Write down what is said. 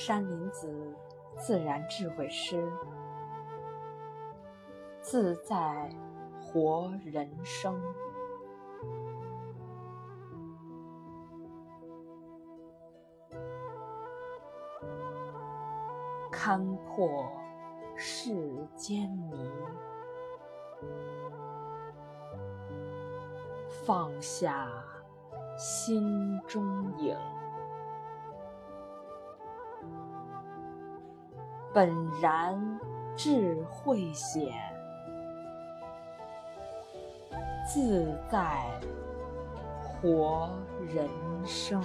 山林子自然智慧师，自在活人生。勘破世间迷，放下心中影。本然智慧显，自在活人生。